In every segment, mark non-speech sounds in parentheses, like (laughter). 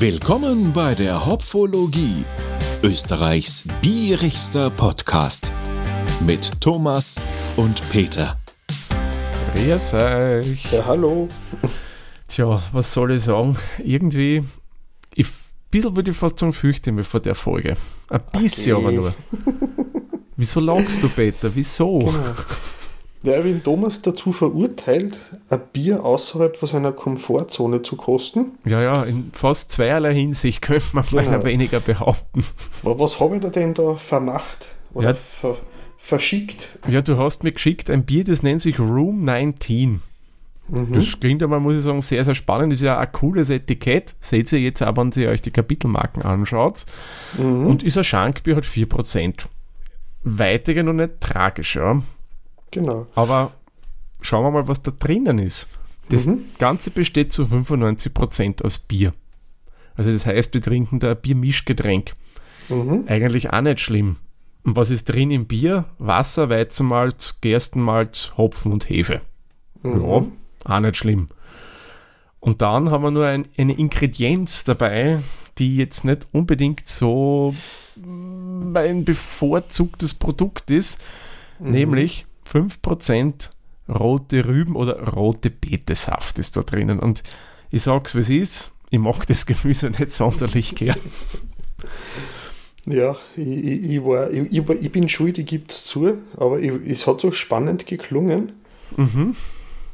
Willkommen bei der Hopfologie, Österreichs bierigster Podcast mit Thomas und Peter. Grüß euch. Ja, hallo. Tja, was soll ich sagen? Irgendwie, ich, ein bisschen würde ich fast sagen, fürchte mich vor der Folge. Ein bisschen Okay. aber nur. (laughs) Wieso lachst du, Peter? Wieso? Genau. Der Erwin Thomas dazu verurteilt, ein Bier außerhalb von seiner Komfortzone zu kosten. Ja, ja, in fast zweierlei Hinsicht (laughs) könnte man Genau. meiner weniger behaupten. Wa- Was habe ich da denn da vermacht oder Ja. ver verschickt? Ja, du hast mir geschickt ein Bier, das nennt sich Room 19. Mhm. Das klingt aber, muss ich sagen, sehr, sehr spannend. Das ist ja ein cooles Etikett. Seht ihr jetzt auch, wenn ihr euch die Kapitelmarken anschaut. Mhm. Und ist ein Schankbier, hat 4%. Weiter noch nicht tragisch, ja. Genau. Aber schauen wir mal, was da drinnen ist. Das Mhm. Ganze besteht zu 95% aus Bier. Also das heißt, wir trinken da ein Biermischgetränk. Mhm. Eigentlich auch nicht schlimm. Und was ist drin im Bier? Wasser, Weizenmalz, Gerstenmalz, Hopfen und Hefe. Mhm. Ja, auch nicht schlimm. Und dann haben wir nur ein, eine Ingredienz dabei, die jetzt nicht unbedingt so mm, ein bevorzugtes Produkt ist, Mhm. nämlich 5% rote Rüben oder rote Betesaft ist da drinnen. Und ich sag's, wie es ist, ich mag das Gemüse nicht sonderlich gern. Ja, ich, ich, ich, war, ich, ich, bin schuld, ich gebe es zu, aber ich, es hat so spannend geklungen. Mhm.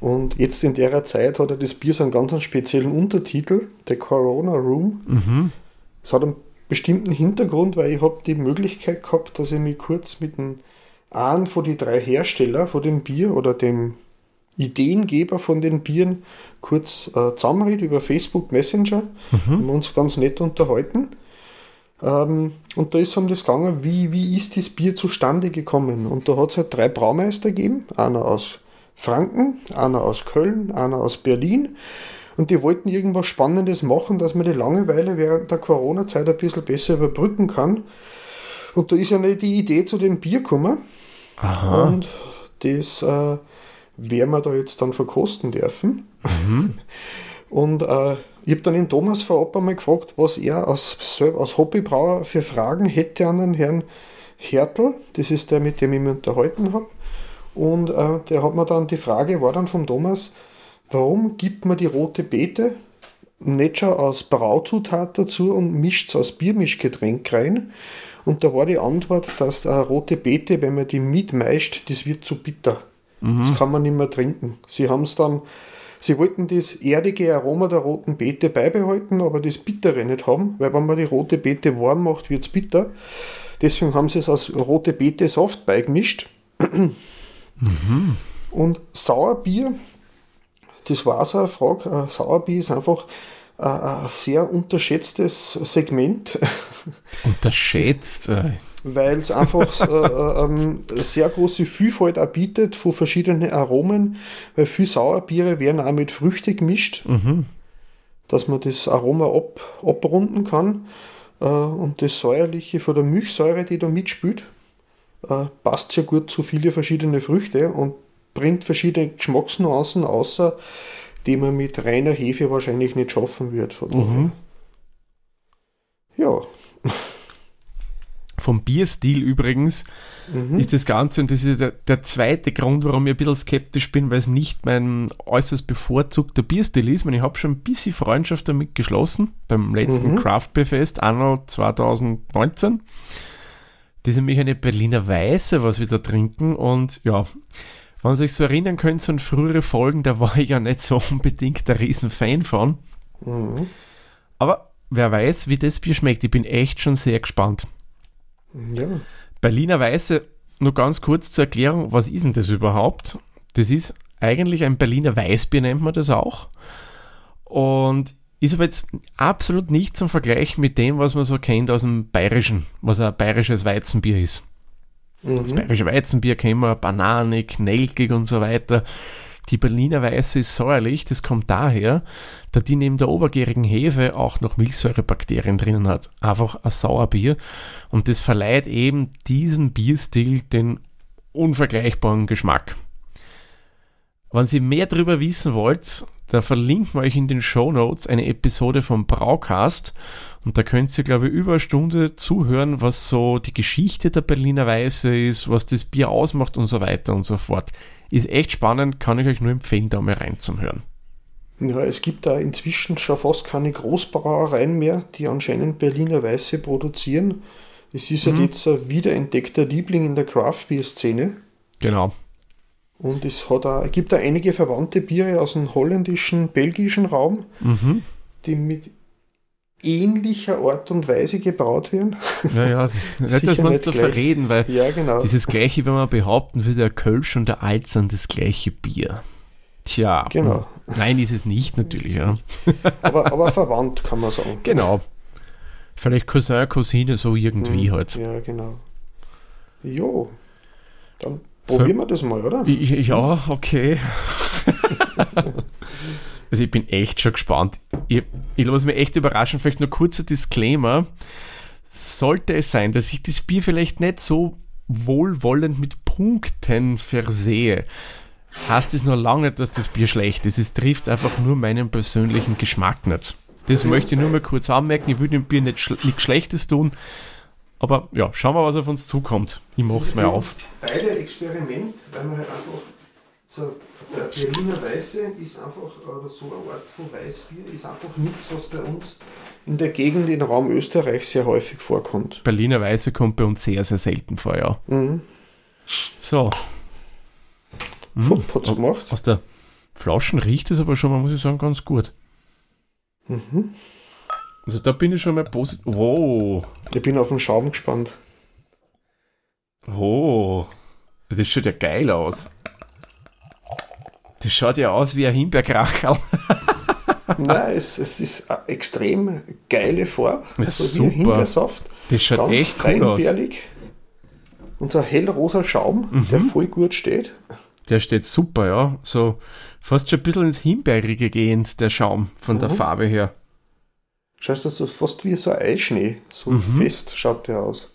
Und jetzt in der Zeit hat er das Bier so einen ganz speziellen Untertitel, der Corona Room. Mhm. Es hat einen bestimmten Hintergrund, weil ich habe die Möglichkeit gehabt, dass ich mich kurz mit einem einen von den drei Hersteller von dem Bier oder dem Ideengeber von den Bieren kurz äh, zusammenrede über Facebook Messenger. Haben wir uns ganz nett unterhalten. Ähm, und da ist um das gegangen, wie, wie ist das Bier zustande gekommen? Und da hat es halt drei Braumeister gegeben, einer aus Franken, einer aus Köln, einer aus Berlin. Und die wollten irgendwas Spannendes machen, dass man die Langeweile während der Corona-Zeit ein bisschen besser überbrücken kann. Und da ist ja nicht die Idee zu dem Bier gekommen. Aha. Und das äh, werden wir da jetzt dann verkosten dürfen. (laughs) Und äh, ich habe dann den Thomas vorab einmal gefragt, was er als, als Hobbybrauer für Fragen hätte an den Herrn Hertel. Das ist der, mit dem ich mich unterhalten habe. Und äh, der hat mir dann die Frage, war dann vom Thomas, warum gibt man die rote Beete nicht schon als Brauzutat dazu und mischt es als Biermischgetränk rein? Und da war die Antwort, dass rote Beete, wenn man die mitmeischt, das wird zu bitter. Das kann man nicht mehr trinken. Sie haben es dann, sie wollten das erdige Aroma der roten Beete beibehalten, aber das Bittere nicht haben, weil wenn man die rote Beete warm macht, wird es bitter. Deswegen haben sie es als rote Beete Saft beigemischt. Und Sauerbier, das war so eine Frage. Äh, Sauerbier ist einfach ein sehr unterschätztes Segment, (laughs) Unterschätzt. Äh, weil es einfach äh, äh, ähm, eine sehr große Vielfalt auch bietet von verschiedenen Aromen, weil viele Sauerbiere werden auch mit Früchte gemischt, mhm. dass man das Aroma ab, abrunden kann. Äh, und das Säuerliche von der Milchsäure, die da mitspielt, äh, passt sehr gut zu viele verschiedene Früchte und bringt verschiedene Geschmacksnuancen außer, die man mit reiner Hefe wahrscheinlich nicht schaffen wird. Von. Mhm. Ja. Vom Bierstil übrigens Mhm. ist das Ganze, und das ist der, der zweite Grund, warum ich ein bisschen skeptisch bin, weil es nicht mein äußerst bevorzugter Bierstil ist. Und ich habe schon ein bisschen Freundschaft damit geschlossen beim letzten Mhm. Craft Beer Fest, anno 2019. Das ist nämlich eine Berliner Weiße, was wir da trinken. Und ja, wenn ihr euch so erinnern könnt, so an frühere Folgen, da war ich ja nicht so (laughs) unbedingt der Riesenfan von. Mhm. Aber wer weiß, wie das Bier schmeckt. Ich bin echt schon sehr gespannt. Ja. Berliner Weiße, nur ganz kurz zur Erklärung, was ist denn das überhaupt? Das ist eigentlich ein Berliner Weißbier, nennt man das auch. Und ist aber jetzt absolut nicht zum Vergleich mit dem, was man so kennt aus dem Bayerischen, was ein bayerisches Weizenbier ist. Das Mhm. bayerische Weizenbier kennen wir, bananig, nelkig und so weiter. Die Berliner Weiße ist säuerlich, das kommt daher, da die neben der obergärigen Hefe auch noch Milchsäurebakterien drinnen hat. Einfach ein Sauerbier. Und das verleiht eben diesen Bierstil den unvergleichbaren Geschmack. Wenn Sie mehr darüber wissen wollt, da verlinken wir euch in den Show Notes eine Episode vom Braucast und da könnt ihr, glaube ich, über eine Stunde zuhören, was so die Geschichte der Berliner Weiße ist, was das Bier ausmacht und so weiter und so fort. Ist echt spannend, kann ich euch nur empfehlen, da mal reinzuhören. Ja, es gibt da inzwischen schon fast keine Großbrauereien mehr, die anscheinend Berliner Weiße produzieren. Es ist mhm. halt jetzt ein wiederentdeckter Liebling in der Craft Beer Szene. Genau. Und es hat auch, gibt da einige verwandte Biere aus dem holländischen, belgischen Raum, Mhm. die mit ähnlicher Art und Weise gebraut werden. Ja, ja, das (laughs) ist nicht, dass wir uns da gleich. verreden, weil Ja, genau. dieses gleiche, wenn man behaupten würde, der Kölsch und der Alzern das gleiche Bier. Tja. Genau. hm. Nein, ist es nicht natürlich, ja. (laughs) aber, aber verwandt, kann man sagen. Genau. Vielleicht Cousin, Cousine, so irgendwie Mhm. halt. Ja, genau. Jo, dann. Probieren wir das mal, oder? Ja, okay. (laughs) also ich bin echt schon gespannt. Ich, ich lasse mich echt überraschen. Vielleicht nur kurzer Disclaimer. Sollte es sein, dass ich das Bier vielleicht nicht so wohlwollend mit Punkten versehe, heißt es nur lange nicht, dass das Bier schlecht ist. Es trifft einfach nur meinen persönlichen Geschmack nicht. Das möchte ich nur mal kurz anmerken. Ich will dem Bier nicht schl nichts Schlechtes tun. Aber ja, schauen wir, was auf uns zukommt. Ich mach's mal auf. Beide Experiment, weil man halt einfach so, der Berliner Weiße ist einfach, oder so eine Art von Weißbier, ist einfach nichts, was bei uns in der Gegend im Raum Österreich sehr häufig vorkommt. Berliner Weiße kommt bei uns sehr, sehr selten vor, ja. Mhm. So, Fupp, hat's gemacht. aus der Flaschen riecht es aber schon mal, muss ich sagen, ganz gut. Mhm. Also da bin ich schon mal positiv. Wow, Ich bin auf den Schaum gespannt. oh, das schaut ja geil aus. Das schaut ja aus wie ein Himbeerkracherl. (laughs) Nein, es, es ist eine extrem geile Farbe. Ja, Also wie ein super. Himbeersaft. Das schaut Ganz echt cool aus. Und so ein hellrosa Schaum, der Mhm. voll gut steht. Der steht super, ja. So fast schon ein bisschen ins Himbeerige gehend, der Schaum von der Mhm. Farbe her. Schaust du, das ist fast wie so ein Eischnee. So Mhm. fest schaut der aus.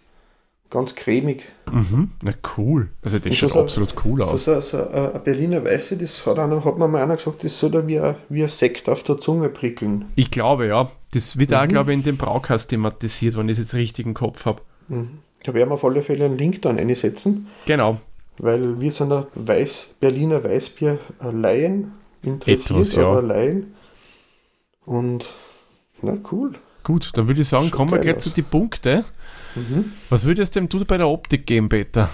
Ganz cremig. Mhm. Na cool. Also das Und schaut so- absolut cool So, aus. so, so äh, ein Berliner Weiße, das hat, einer, hat mir mal einer gesagt, das soll da wie ein, wie ein Sekt auf der Zunge prickeln. Ich glaube, ja. Das wird auch, Mhm. glaube ich, in dem Braukast thematisiert, wenn ich es jetzt richtig im Kopf habe. Mhm. Da werden wir auf alle Fälle einen Link dann einsetzen, Genau. weil wir sind ein Weiß, Berliner Weißbier äh, Laien, interessiert, Etwas, ja. aber Laien. Und na cool. Gut, dann würde ich sagen, Schaut kommen wir gleich aus. zu den Punkten. Mhm. Was würdest du dem du bei der Optik geben, Peter?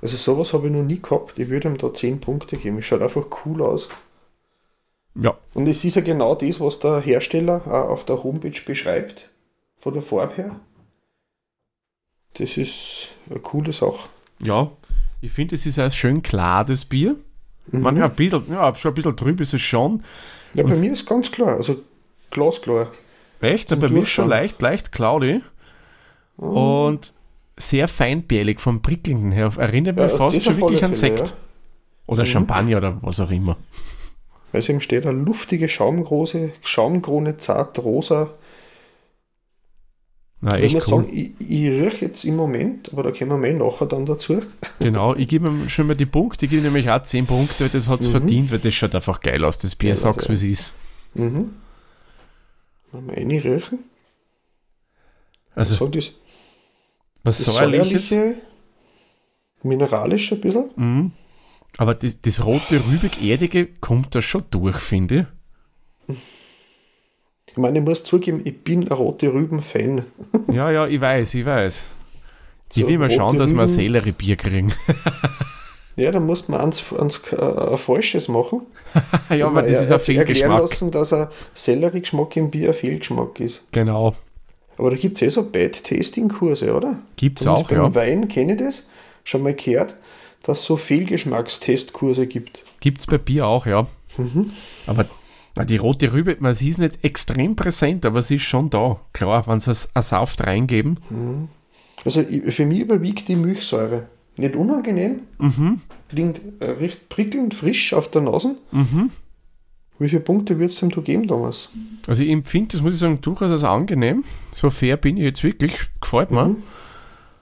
Also sowas habe ich noch nie gehabt. Ich würde ihm da 10 Punkte geben. Es schaut einfach cool aus. Ja, Und es ist ja genau das, was der Hersteller auch auf der Homepage beschreibt, von der Farbe her. Das ist eine coole Sache. ja. Ich finde, es ist ein schön klar, das Bier. Mhm. Man, ja, ein bisschen, ja, schon ein bisschen trüb ist es schon. ja, bei und- mir ist ganz klar, also glasklar. Echt? Zum bei mir ist schon leicht, leicht cloudy. Und sehr feinbärlig vom Prickelnden her. Erinnert mich Ja, fast schon wirklich an Sekt. ja. Oder Mhm. Champagner oder was auch immer. Es eben steht, eine luftige Schaumgrose, Schaumkrone, zart, rosa. Na, ich muss cool. sagen, ich, ich rieche jetzt im Moment, aber da kommen wir mal nachher dann dazu. Genau, ich gebe ihm schon mal die Punkte. Ich gebe nämlich auch 10 Punkte, weil das hat es Mhm. verdient, weil das schaut einfach geil aus. Das Bier, Ja, sag's ja. wie es ist. Mhm. Mal reinriechen. Also, so das, was das säuerliches. säuerliche, mineralisch ein bisschen. Mhm. Aber das, das rote, rübig-erdige kommt da schon durch, finde ich. Ich meine, ich muss zugeben, ich bin ein rote Rüben-Fan. Ja, ja, ich weiß, ich weiß. Ich So will mal schauen, dass wir ein Rüben. Selleriebier kriegen. Ja, da muss man ans, ans, äh, ein falsches machen. (laughs) ja, aber das ist er- ein erklären Fehlgeschmack. lassen, dass ein Selleriegeschmack im Bier ein Fehlgeschmack ist. Genau. Aber da gibt es eh so Bad-Tasting-Kurse, oder? Gibt's Zumindest auch, beim ja. Wein kenne ich das. Schon mal gehört, dass es so Fehlgeschmackstestkurse gibt. Gibt's bei Bier auch, ja. Mhm. Aber die rote Rübe, man sie ist nicht extrem präsent, aber sie ist schon da. Klar, wenn sie ein Saft reingeben. Also ich- für mich überwiegt die Milchsäure. Nicht unangenehm, Mhm. klingt äh, recht prickelnd frisch auf der Nase. Mhm. Wie viele Punkte wird es dem du geben, Thomas? Also ich empfinde das, muss ich sagen, durchaus als angenehm. So fair bin ich jetzt wirklich. Gefällt mir. Mhm.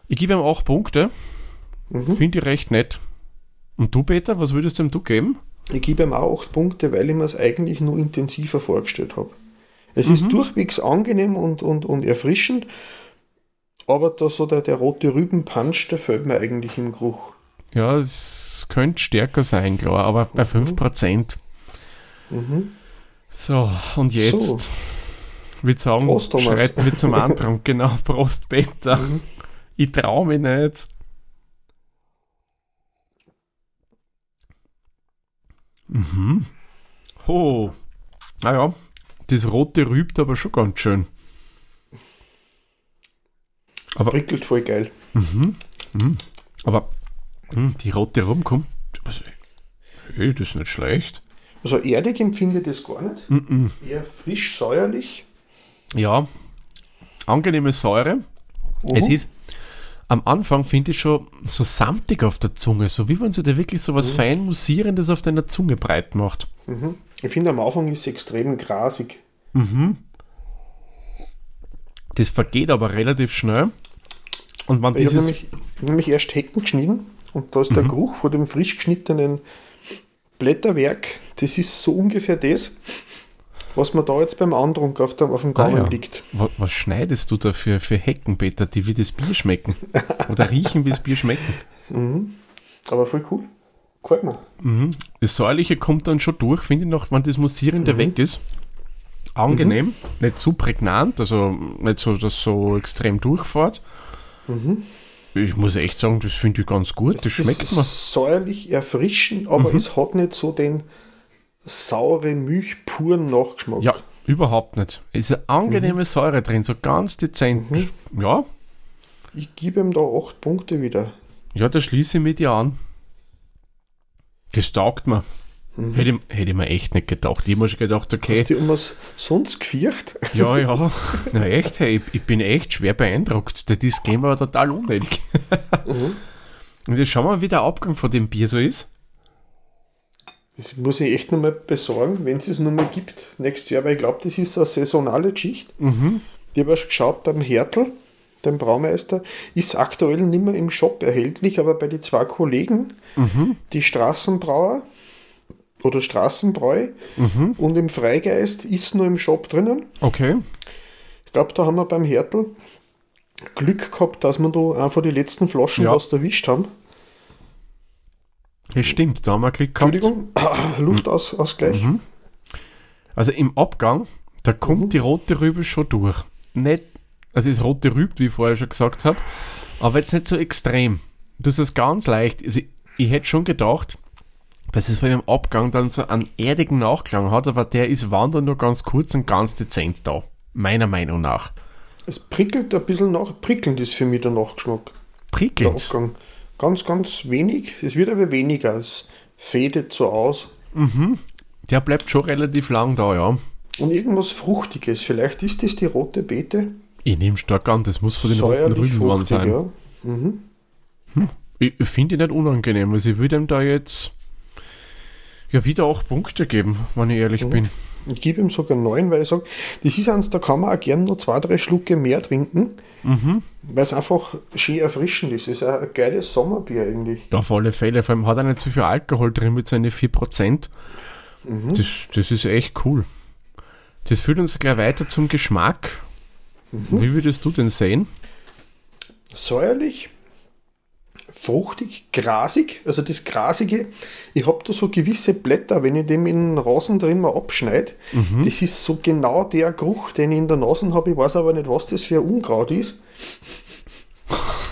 Ich gebe ihm 8 Punkte. Mhm. Finde ich recht nett. Und du, Peter, was würdest du ihm du geben? Ich gebe ihm auch 8 Punkte, weil ich mir es eigentlich nur intensiver vorgestellt habe. Es ist durchwegs angenehm und, und, und erfrischend, aber da so der, der rote Rübenpunch, der fällt mir eigentlich im Geruch. Ja, es könnte stärker sein, klar, aber bei 5%. Mhm. So, und jetzt So. würde ich sagen, Prost, schreiten wir zum Antrag. (laughs) genau, Prost, Peter. Mhm. Ich traue mich nicht. Mhm. Oh. Naja, das rote rübt aber schon ganz schön. Aber, Prickelt voll geil. aber hm, die rote Rum kommt. Also, Hey, das ist nicht schlecht. Also erdig empfinde ich das gar nicht. Mhm. Eher frisch, säuerlich. Ja, angenehme Säure. Es Mhm. ist am Anfang, finde ich, schon so samtig auf der Zunge, so wie wenn sie da wirklich so was fein Musierendes auf deiner Zunge breit macht. Mhm. Ich finde am Anfang ist es extrem grasig. Das vergeht aber relativ schnell. Und wenn Ich habe dieses. nämlich, ich nämlich erst Hecken geschnitten und da ist Mhm. der Geruch von dem frisch geschnittenen Blätterwerk, das ist so ungefähr das, was mir da jetzt beim Andrunk auf, der, auf dem Ah, Gaumen ja. liegt. was, was schneidest du da für, für Hecken, Peter, die wie das Bier schmecken? Oder riechen wie das Bier schmecken? (laughs) Aber voll cool. Gefällt mir. Mhm. Das Säuerliche kommt dann schon durch, finde ich noch, wenn das Musierende weg ist. Angenehm, nicht zu prägnant, also nicht so, dass so extrem durchfährt. Ich muss echt sagen, das finde ich ganz gut, das Es schmeckt ist mir. säuerlich erfrischend, aber es hat nicht so den saure Milch puren Nachgeschmack. Ja, überhaupt nicht. Es ist eine angenehme Säure drin, so ganz dezent. Ja, Ich gebe ihm da 8 Punkte wieder. ja, da schließe ich mit dir an. Das taugt mir. Hätte, ich- hätte ich mir echt nicht gedacht. Ich habe mir schon gedacht, okay, Hast du um was sonst gefürcht? Ja, (laughs) ja. Na echt, hey, ich, ich bin echt schwer beeindruckt. Der Disclaimer war total unnötig. Und jetzt schauen wir mal, wie der Abgang von dem Bier so ist. Das muss ich echt nochmal besorgen, wenn es es nochmal gibt nächstes Jahr, weil ich glaube, das ist eine saisonale Geschichte. Ich habe erst geschaut beim Hertel, dem Braumeister, ist aktuell nicht mehr im Shop erhältlich, aber bei den zwei Kollegen, die Straßenbrauer oder Straßenbräu und im Freigeist ist nur im Shop drinnen. Okay. Ich glaube, da haben wir beim Hertel Glück gehabt, dass wir da einfach die letzten Flaschen Ja. was erwischt haben. Das stimmt, da haben wir Glück gehabt. Entschuldigung, (clears throat) Luftausgleich. Also im Abgang, da kommt die rote Rübe schon durch. Nicht, also das rote rübt, wie ich vorher schon gesagt habe, aber jetzt nicht so extrem. Das ist ganz leicht. Also ich, ich hätte schon gedacht, dass es vor allem im Abgang dann so einen erdigen Nachklang hat, aber der ist wandern nur ganz kurz und ganz dezent da. Meiner Meinung nach. Es prickelt ein bisschen nach. Prickelnd ist für mich der Nachgeschmack. Der Prickelnd. Abgang. Ganz, ganz wenig. Es wird aber weniger. Es fädet so aus. Der bleibt schon relativ lang da, ja. Und irgendwas Fruchtiges. Vielleicht ist das die rote Beete. Ich nehme stark an, das muss von den roten Säuerlich Rüben fruchtig, sein. ja. Mhm. Ich, ich finde ihn nicht unangenehm. Also ich würde ihm da jetzt ja wieder acht Punkte geben, wenn ich ehrlich bin. Ich gebe ihm sogar neun, weil ich sage, das ist eins, da kann man auch gerne noch zwei, drei Schlucke mehr trinken, Mhm. weil es einfach schön erfrischend ist. Es ist ein geiles Sommerbier eigentlich. Ja, auf alle Fälle. Vor allem hat er nicht so viel Alkohol drin mit seinen 4%. Das, das ist echt cool. Das führt uns gleich weiter zum Geschmack. Wie würdest du den sehen? säuerlich, fruchtig, grasig. Also das Grasige, ich habe da so gewisse Blätter, wenn ich dem in den Rasen drin mal abschneide, das ist so genau der Geruch, den ich in der Nase habe. Ich weiß aber nicht, was das für ein Unkraut ist.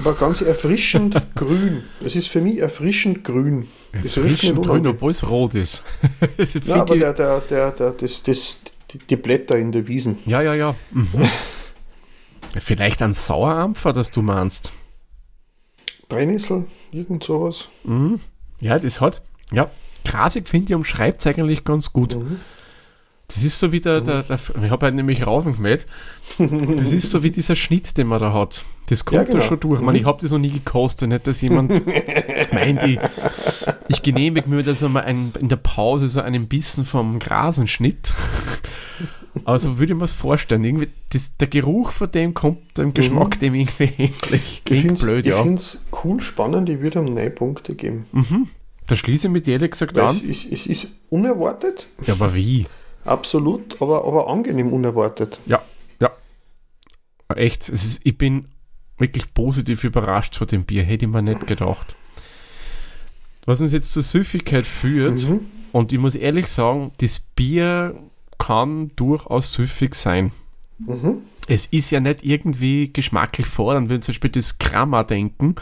Aber ganz erfrischend (laughs) grün. Das ist für mich erfrischend grün. Nicht Grün, obwohl es rot ist. (laughs) Das Ja, aber der, der, der, der, das, das, die, die Blätter in der Wiesen. ja, ja, ja. Mhm. Vielleicht ein Sauerampfer, das du meinst. Brennnessel, irgend sowas. Ja, das hat. Ja, grasig finde ich umschreibt es eigentlich ganz gut. Das ist so wie der, der, der ich habe halt nämlich rausgemäht. Das ist so wie dieser Schnitt, den man da hat. Das kommt Ja, da genau. schon durch. Ich, meine, ich habe das noch nie gekostet, nicht, dass jemand (laughs) meint, ich, ich genehmige mir das einmal ein, in der Pause so einen Bissen vom Grasenschnitt. Aber so würde ich mir das vorstellen. Irgendwie, das, der Geruch von dem kommt dem Geschmack dem irgendwie ähnlich. Ich Klingt finde blöd, es ja. cool spannend, ich würde ihm neun Punkte geben. Da schließe ich mit ehrlich gesagt Weil an. es, ist, es ist unerwartet, Ja, aber wie? absolut, aber, aber angenehm unerwartet. Ja, ja. Echt, es ist, ich bin wirklich positiv überrascht von dem Bier. Hätte ich mir nicht gedacht. Was uns jetzt zur Süffigkeit führt, Mhm. und ich muss ehrlich sagen, das Bier kann durchaus süffig sein. Mhm. Es ist ja nicht irgendwie geschmacklich fordernd, wenn zum Beispiel das Krammer denken,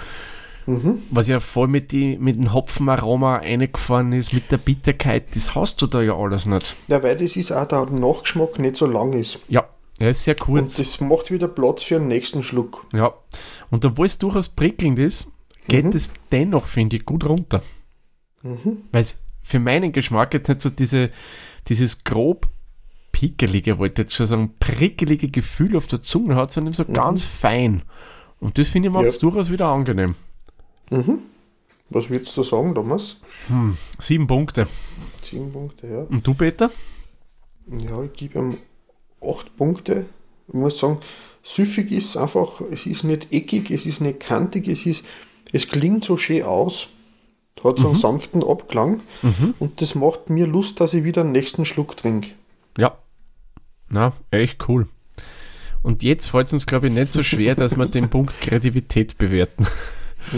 Mhm. was ja voll mit, die, mit dem Hopfenaroma eingefahren ist, mit der Bitterkeit, das hast du da ja alles nicht. Ja, weil das ist auch der Nachgeschmack nicht so lang ist. Ja, er ist sehr kurz. Und das macht wieder Platz für den nächsten Schluck. Ja, und obwohl es durchaus prickelnd ist, geht Mhm. es dennoch, finde ich, gut runter. Mhm. Weil es für meinen Geschmack jetzt nicht so diese, dieses grob pickelige, wollte ich jetzt schon sagen, prickelige Gefühl auf der Zunge hat, sondern so ganz fein. Und das finde ich macht es Ja. durchaus wieder angenehm. Mhm. Was würdest du sagen, Thomas? Hm, sieben Punkte. Sieben Punkte, ja. Und du, Peter? Ja, ich gebe ihm acht Punkte. Ich muss sagen, süffig ist einfach, es ist nicht eckig, es ist nicht kantig, es ist, es klingt so schön aus. Hat so einen sanften Abklang Mhm. und das macht mir Lust, dass ich wieder den nächsten Schluck trinke. Ja. Na, echt cool. Und jetzt fällt es uns, glaube ich, nicht so schwer, dass wir den Punkt Kreativität bewerten.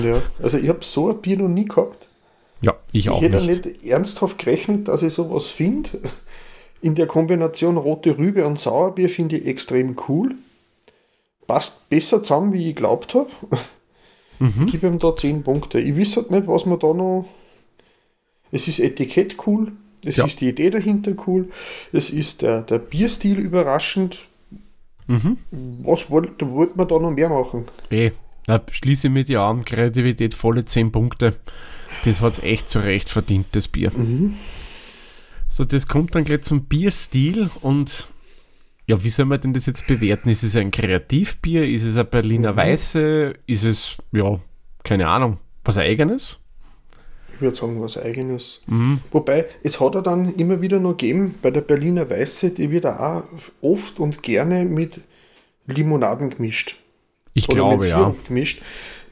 Ja, also ich habe so ein Bier noch nie gehabt. Ja, ich Ich auch hätte nicht. nicht ernsthaft gerechnet, dass ich sowas finde. In der Kombination rote Rübe und Sauerbier finde ich extrem cool. Passt besser zusammen, wie ich geglaubt habe. Mhm. Ich gebe ihm da 10 Punkte. Ich weiß halt nicht, was man da noch. Es ist Etikett cool, es Ja. ist die Idee dahinter cool, es ist der, der Bierstil überraschend. Mhm. Was wollte wollt man da noch mehr machen? Eh, na, schließe mit dir an, Kreativität volle 10 Punkte. Das hat es echt zu Recht verdient, das Bier. So, das kommt dann gleich zum Bierstil und ja, wie soll man denn das jetzt bewerten? Ist es ein Kreativbier? Ist es ein Berliner Weiße? Ist es, ja, keine Ahnung, was eigenes? Ich würde sagen, was eigenes. Mhm. Wobei, es hat er dann immer wieder noch gegeben, bei der Berliner Weiße, die wird auch oft und gerne mit Limonaden gemischt. Ich Oder glaube, mit ja. Gemischt.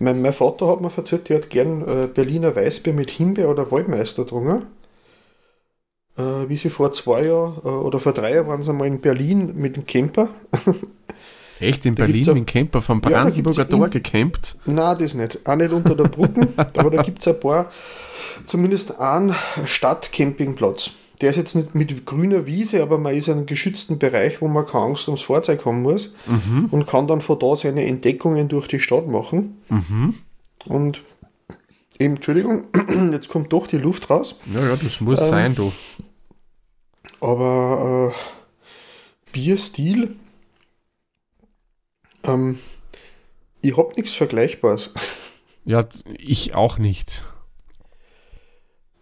Mein, mein Vater hat mir erzählt, der hat gern äh, Berliner Weißbier mit Himbeer oder Waldmeister getrunken. Äh, wie sie vor zwei Jahren äh, oder vor drei Jahren waren sie einmal in Berlin mit dem Camper. (laughs) Echt in Da Berlin mit dem Camper vom Brandenburger ja Tor gecampt. Na, das nicht. Auch nicht unter der Brücke, (laughs) aber da gibt es ein paar, zumindest einen Stadtcampingplatz. Der ist jetzt nicht mit grüner Wiese, aber man ist in einem geschützten Bereich, wo man keine Angst ums Fahrzeug haben muss und kann dann von da seine Entdeckungen durch die Stadt machen. Und eben, Entschuldigung, (clears throat) jetzt kommt doch die Luft raus. Ja, ja, das muss Ähm, sein, du. Aber äh, Bierstil, ähm, ich hab nichts Vergleichbares. Ja, ich auch nicht.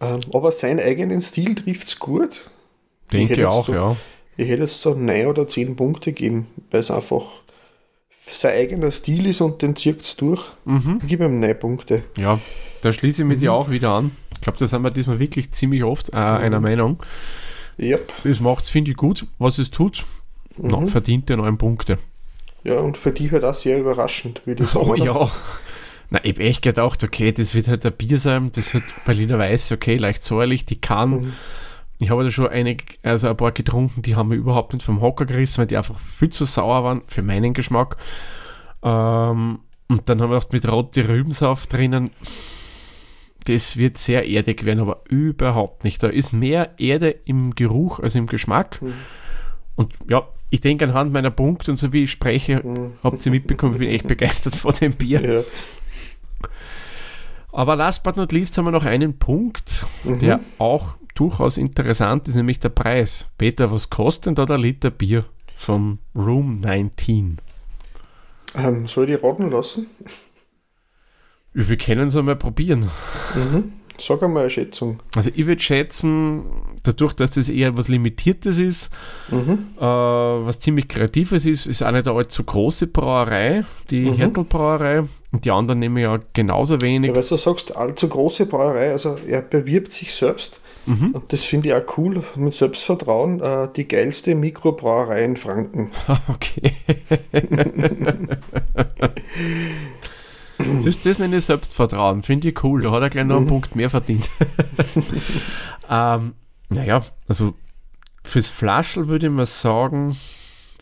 Ähm, aber seinen eigenen Stil trifft es gut. Denke jetzt auch, so- ja. Ich hätte jetzt so 9 oder 10 Punkte geben, weil es einfach sein eigener Stil ist und den zieht es durch. Mhm. Ich gebe ihm 9 Punkte. Ja, da schließe ich mit Mhm. dir auch wieder an. Ich glaube, da sind wir diesmal wirklich ziemlich oft äh, einer Meinung. Yep. Das macht es, finde ich, gut, was es tut. Mhm. Na, verdient er neun Punkte. Ja, und für dich halt auch sehr überraschend, würde ich sagen. Oh ja. Na, ich habe echt gedacht, okay, das wird halt ein Bier sein, das wird Berliner Weiß, okay, leicht säuerlich, die kann. Mhm. Ich habe da schon einig, also ein paar getrunken, die haben mir überhaupt nicht vom Hocker gerissen, weil die einfach viel zu sauer waren für meinen Geschmack. Ähm, und dann haben wir noch mit rote Rübensaft drinnen. Das wird sehr erdig werden, aber überhaupt nicht. Da ist mehr Erde im Geruch als im Geschmack. Mhm. Und ja, ich denke anhand meiner Punkte und so wie ich spreche, Mhm. habt ihr mitbekommen, ich bin echt begeistert von dem Bier. Ja. Aber last but not least haben wir noch einen Punkt, Mhm. der auch durchaus interessant ist, nämlich der Preis. Peter, was kostet denn da der Liter Bier vom Room 19? Ähm, soll ich raten lassen? Wir können es einmal probieren. Mhm. Sag einmal eine Schätzung. Also ich würde schätzen, dadurch, dass das eher was Limitiertes ist, Mhm. äh, was ziemlich Kreatives ist, ist eine der allzu große Brauerei, die Mhm. Hertel-Brauerei. Und die anderen nehmen ja genauso wenig. Ja, weil du sagst, allzu große Brauerei, also er bewirbt sich selbst. Mhm. Und das finde ich auch cool, mit Selbstvertrauen, äh, die geilste Mikrobrauerei in Franken. (laughs) Okay. (laughs) Das, das nenne ich Selbstvertrauen, finde ich cool. Da hat er gleich noch einen Punkt mehr verdient. (laughs) ähm, naja, also fürs Flaschel würde ich mal sagen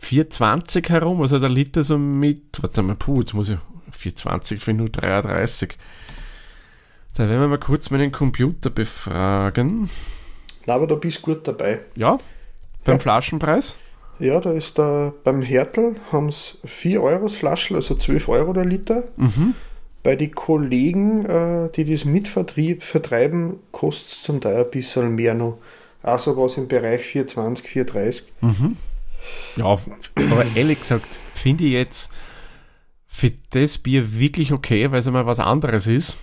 4,20 herum, also der Liter so mit, warte mal, puh, jetzt muss ich 4,20 für nur 33. Da werden wir mal kurz meinen Computer befragen. Na, aber da bist du gut dabei. Ja, beim Ja. Flaschenpreis. Ja, da ist da beim Hertel haben es 4 Euro das Flaschel, also 12 Euro der Liter. Mhm. Bei den Kollegen, äh, die das mitvertrieb, vertreiben, kostet es zum Teil ein bisschen mehr noch. Also was im Bereich 4,20, 4,30. Ja, aber ehrlich gesagt, finde ich jetzt für das Bier wirklich okay, weil es einmal was anderes ist.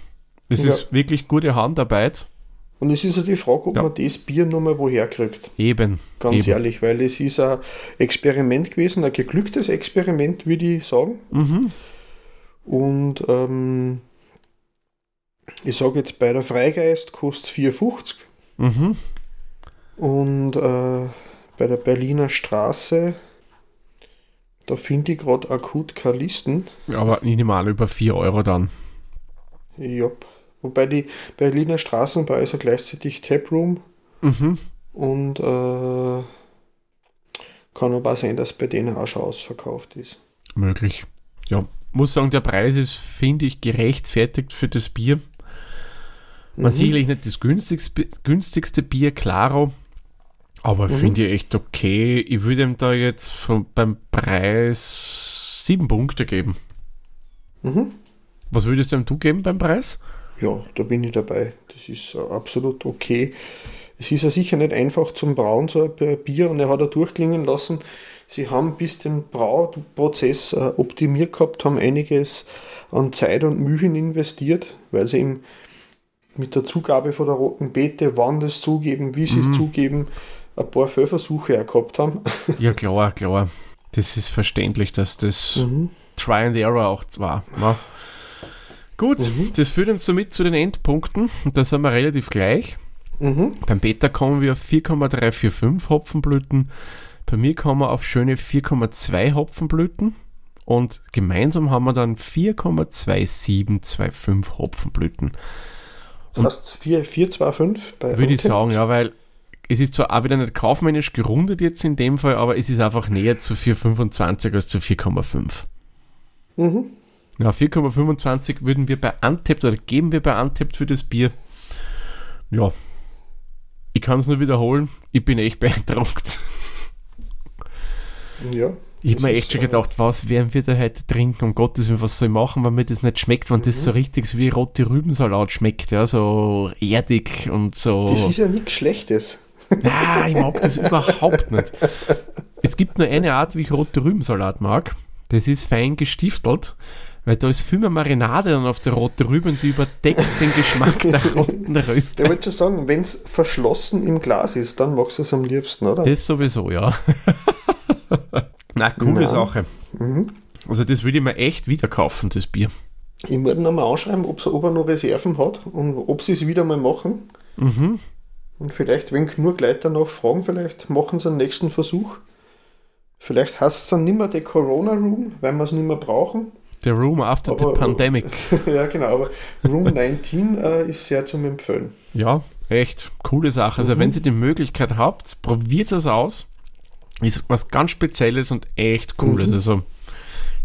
Das Ja. ist wirklich gute Handarbeit. Und es ist ja die Frage, ob Ja. man das Bier nochmal woher kriegt. Eben. Ganz eben. ehrlich, weil es ist ein Experiment gewesen, ein geglücktes Experiment, würde ich sagen. Mhm. Und ähm, ich sage jetzt bei der Freigeist kostet es 4,50 Mhm. und äh, bei der Berliner Straße, da finde ich gerade akut keine Listen. Ja, aber minimal über 4 Euro dann. Ja. Wobei die Berliner Straßenbahn ist ja gleichzeitig Taproom Mhm. und äh, kann aber sein, dass bei denen auch schon ausverkauft ist. Möglich. Ja, muss sagen, der Preis ist, finde ich, gerechtfertigt für das Bier. Man Mhm. sicherlich nicht das günstigste, günstigste Bier, klaro, aber Mhm. finde ich echt okay. Ich würde ihm da jetzt von, beim Preis sieben Punkte geben. Mhm. Was würdest du ihm du geben beim Preis? Ja, da bin ich dabei. Das ist äh, absolut okay. Es ist ja sicher nicht einfach zum Brauen, so ein Bi- Bier, und er hat er durchklingen lassen. Sie haben bis den Brauprozess äh, optimiert gehabt, haben einiges an Zeit und Mühen investiert, weil sie ihm mit der Zugabe von der roten Beete, wann das zugeben, wie sie es zugeben, ein paar Fehlversuche auch gehabt haben. (laughs) Ja, klar, klar. Das ist verständlich, dass das Try and Error auch war. Ja. Gut, das führt uns somit zu den Endpunkten und da sind wir relativ gleich. Mhm. Beim Beta kommen wir auf 4,345 Hopfenblüten. Bei mir kommen wir auf schöne 4,2 Hopfenblüten. Und gemeinsam haben wir dann 4,2725 Hopfenblüten. Das heißt 4, 4 2, 5 bei Würde ich sagen, ja, weil es ist zwar auch wieder nicht kaufmännisch gerundet jetzt in dem Fall, aber es ist einfach näher zu 4,25 als zu 4,5. Mhm. Ja, 4,25 würden wir bei Antept oder geben wir bei Antept für das Bier. Ja, ich kann es nur wiederholen, ich bin echt beeindruckt. Ja. Ich habe mir echt schon äh, gedacht, was werden wir da heute trinken? Um Gottes Willen, was soll ich machen, wenn mir das nicht schmeckt, wenn Mhm. das so richtig so wie rote Rübensalat schmeckt, ja, so erdig und so. Das ist ja nichts Schlechtes. Nein, ich mag das überhaupt nicht. Es gibt nur eine Art, wie ich rote Rübensalat mag. Das ist fein gestiftelt, weil da ist viel mehr Marinade dann auf der roten Rüben, die überdeckt den Geschmack der (laughs) roten Rüben. Der wollte schon sagen, wenn es verschlossen im Glas ist, dann magst du es am liebsten, oder? Das sowieso, ja. Na, coole Na. Sache. Also das würde ich mir echt wieder kaufen, das Bier. Ich ihn nochmal anschreiben, ob er noch Reserven hat und ob sie es wieder mal machen. Mhm. Und vielleicht, wenn genug Leute danach fragen, vielleicht machen sie einen nächsten Versuch. Vielleicht heißt es dann nicht mehr der Corona Room, weil wir es nicht mehr brauchen. The Room After Aber- the Pandemic. (laughs) ja, genau, aber Room (laughs) 19 äh, ist sehr zum Empfehlen. Ja, echt. Coole Sache. Also, wenn ihr die Möglichkeit habt, probiert es aus. Ist was ganz Spezielles und echt Cooles. Also,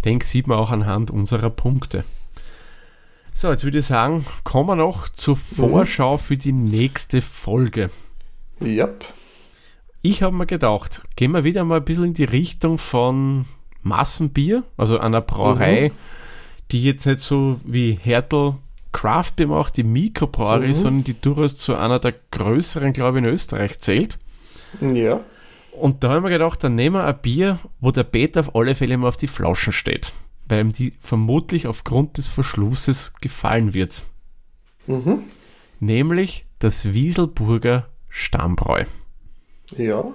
denk, sieht man auch anhand unserer Punkte. So, jetzt würde ich sagen, kommen wir noch zur Vorschau für die nächste Folge. Ja, Ich habe mir gedacht, gehen wir wieder mal ein bisschen in die Richtung von Massenbier, also einer Brauerei, die jetzt nicht so wie Hertel Craft Beer macht, die Mikrobrauerei, Mhm. sondern die durchaus zu einer der größeren, glaube ich, in Österreich zählt. ja, Und da haben wir gedacht, dann nehmen wir ein Bier, wo der Peter auf alle Fälle mal auf die Flaschen steht, weil ihm die vermutlich aufgrund des Verschlusses gefallen wird. mhm. Nämlich das Wieselburger Stammbräu. ja,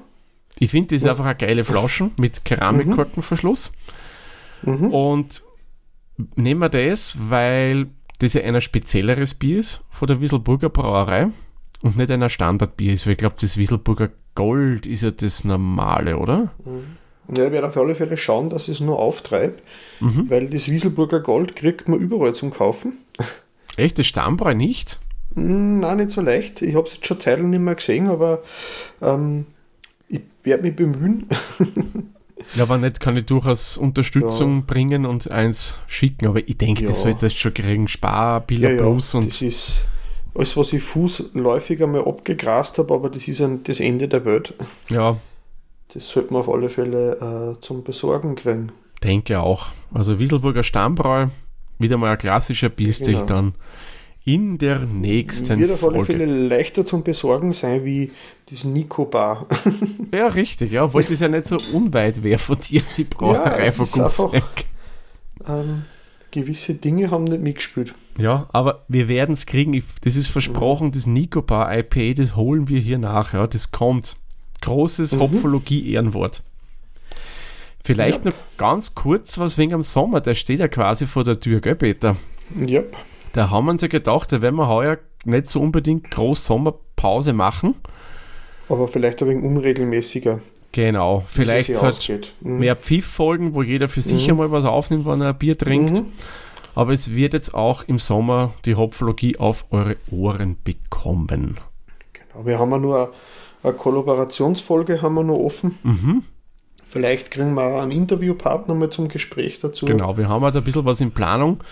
Ich finde, das ist einfach eine geile Flaschen mit Keramikkorkenverschluss. mhm. Und nehmen wir das, weil das ja ein spezielleres Bier ist von der Wieselburger Brauerei und nicht ein Standardbier ist. Weil ich glaube, das Wieselburger Gold ist ja das normale, oder? Ja, ich werde auf alle Fälle schauen, dass ich es nur auftreibe, mhm. weil das Wieselburger Gold kriegt man überall zum Kaufen. Echt, das Stammbräu nicht? Hm, nein, nicht so leicht. Ich habe es jetzt schon Zeit nicht mehr gesehen, aber ähm, ich werde mich bemühen. (laughs) ja, aber nicht kann ich durchaus Unterstützung ja. bringen und eins schicken, aber ich denke, ja. das sollte das schon kriegen. Spar, Billa ja, Plus und. Das ist alles, was ich fußläufig einmal abgegrast habe, aber das ist ein, das Ende der Welt. Ja, das sollte man auf alle Fälle äh, zum Besorgen kriegen. Denke auch. Also Wieselburger Stammbräu, wieder mal ein klassischer Bierstil genau. dann in der nächsten Wird auf alle Fälle leichter zum Besorgen sein wie das Nico Bar. (laughs) ja, richtig, ja, obwohl das ja nicht so unweit wäre von dir, die Brauerei ja, von Gutsbeck. Ähm, gewisse Dinge haben nicht mitgespielt. Ja, aber wir werden es kriegen. Das ist versprochen, das Nico Bar IPA, das holen wir hier nach. Ja, das kommt. Großes mhm. Hopfologie-Ehrenwort. Vielleicht yep. noch ganz kurz was wegen am Sommer. Der steht ja quasi vor der Tür, gell, Peter? Yep. Da haben wir uns ja gedacht, da werden wir heuer nicht so unbedingt groß Sommerpause machen. Aber vielleicht ein wenig unregelmäßiger. Genau, vielleicht halt mhm. mehr Pfiff-Folgen, wo jeder für sich mhm. einmal was aufnimmt, wenn er ein Bier trinkt. Mhm. Aber es wird jetzt auch im Sommer die Hopfologie auf eure Ohren bekommen. Genau, wir haben ja nur eine Kollaborationsfolge haben wir noch offen. Mhm. Vielleicht kriegen wir auch einen Interviewpartner mal zum Gespräch dazu. Genau, wir haben halt ein bisschen was in Planung.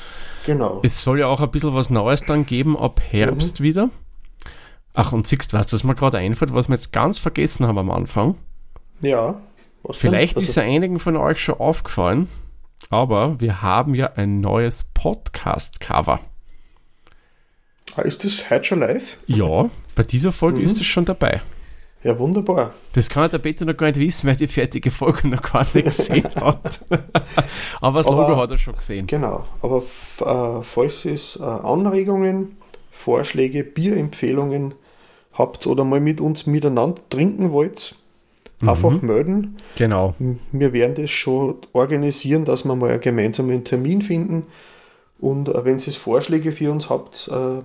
Genau. Es soll ja auch ein bisschen was Neues dann geben ab Herbst mhm. wieder. Ach, und siehst du was, was mir gerade einfällt, was wir jetzt ganz vergessen haben am Anfang? Ja. Vielleicht ist ja einigen von euch schon aufgefallen, aber wir haben ja ein neues Podcast-Cover. Ah, ist das heute schon live? Ja, bei dieser Folge mhm. ist es schon dabei. Ja, wunderbar. Das kann der Peter noch gar nicht wissen, weil die fertige Folge noch gar nicht (laughs) gesehen hat. aber das aber, Logo hat er schon gesehen. Genau, aber äh, falls es äh, Anregungen, Vorschläge, Bierempfehlungen habt oder mal mit uns miteinander trinken wollt, mhm. einfach melden. Genau. Wir werden das schon organisieren, dass wir mal einen gemeinsamen Termin finden. Und äh, wenn ihr Vorschläge für uns habt, äh,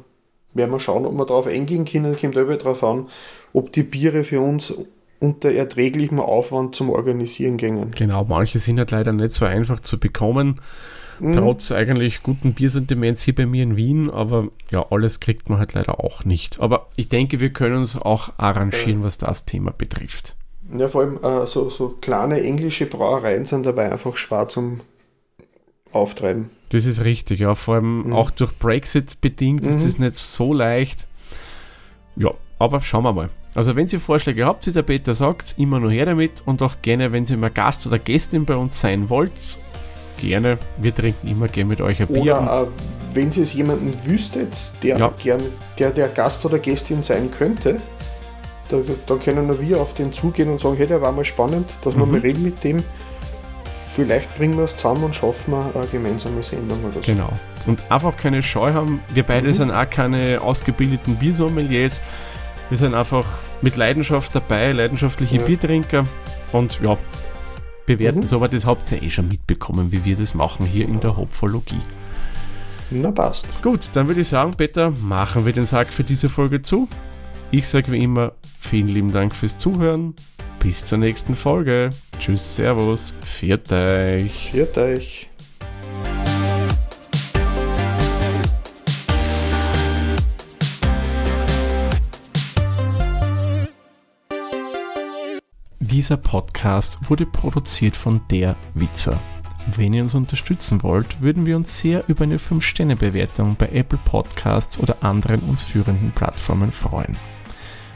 werden wir schauen, ob wir darauf eingehen können. Kommt aber darauf an, ob die Biere für uns unter erträglichem Aufwand zum Organisieren gingen. Genau, manche sind halt leider nicht so einfach zu bekommen. Mhm. Trotz eigentlich guten Biersentiments hier bei mir in Wien, aber ja, alles kriegt man halt leider auch nicht. Aber ich denke, wir können uns auch arrangieren, was das Thema betrifft. Ja, vor allem äh, so, so kleine englische Brauereien sind dabei einfach schwer zum Auftreiben. Das ist richtig, ja. Vor allem mhm. auch durch Brexit bedingt mhm. ist das nicht so leicht. Ja, aber schauen wir mal. Also wenn ihr Vorschläge habt, wie der Peter sagt, immer nur her damit und auch gerne, wenn ihr mal Gast oder Gästin bei uns sein wollt, gerne. Wir trinken immer gerne mit euch ein Bier. Oder äh, wenn ihr es jemanden wüsstet, der ja. gern, der, der Gast oder Gästin sein könnte, da, da können wir auf den zugehen und sagen, hey, der war mal spannend, dass mhm. wir mal reden mit dem vielleicht bringen wir es zusammen und schaffen wir eine gemeinsame Sendung oder so. Genau. Und einfach keine Scheu haben. Wir beide mhm. sind auch keine ausgebildeten Biersommeliers. Wir sind einfach mit Leidenschaft dabei, leidenschaftliche ja. Biertrinker und ja, bewerten mhm. so, aber das habt ihr eh schon mitbekommen, wie wir das machen hier in der Hopfologie. Na passt. Gut, dann würde ich sagen, Peter, machen wir den Sack für diese Folge zu. Ich sage wie immer, vielen lieben Dank fürs Zuhören. Bis zur nächsten Folge. Tschüss, Servus, viert euch. Viert euch. Dieser Podcast wurde produziert von der Witzer. Wenn ihr uns unterstützen wollt, würden wir uns sehr über eine 5-Sterne-Bewertung bei Apple Podcasts oder anderen uns führenden Plattformen freuen.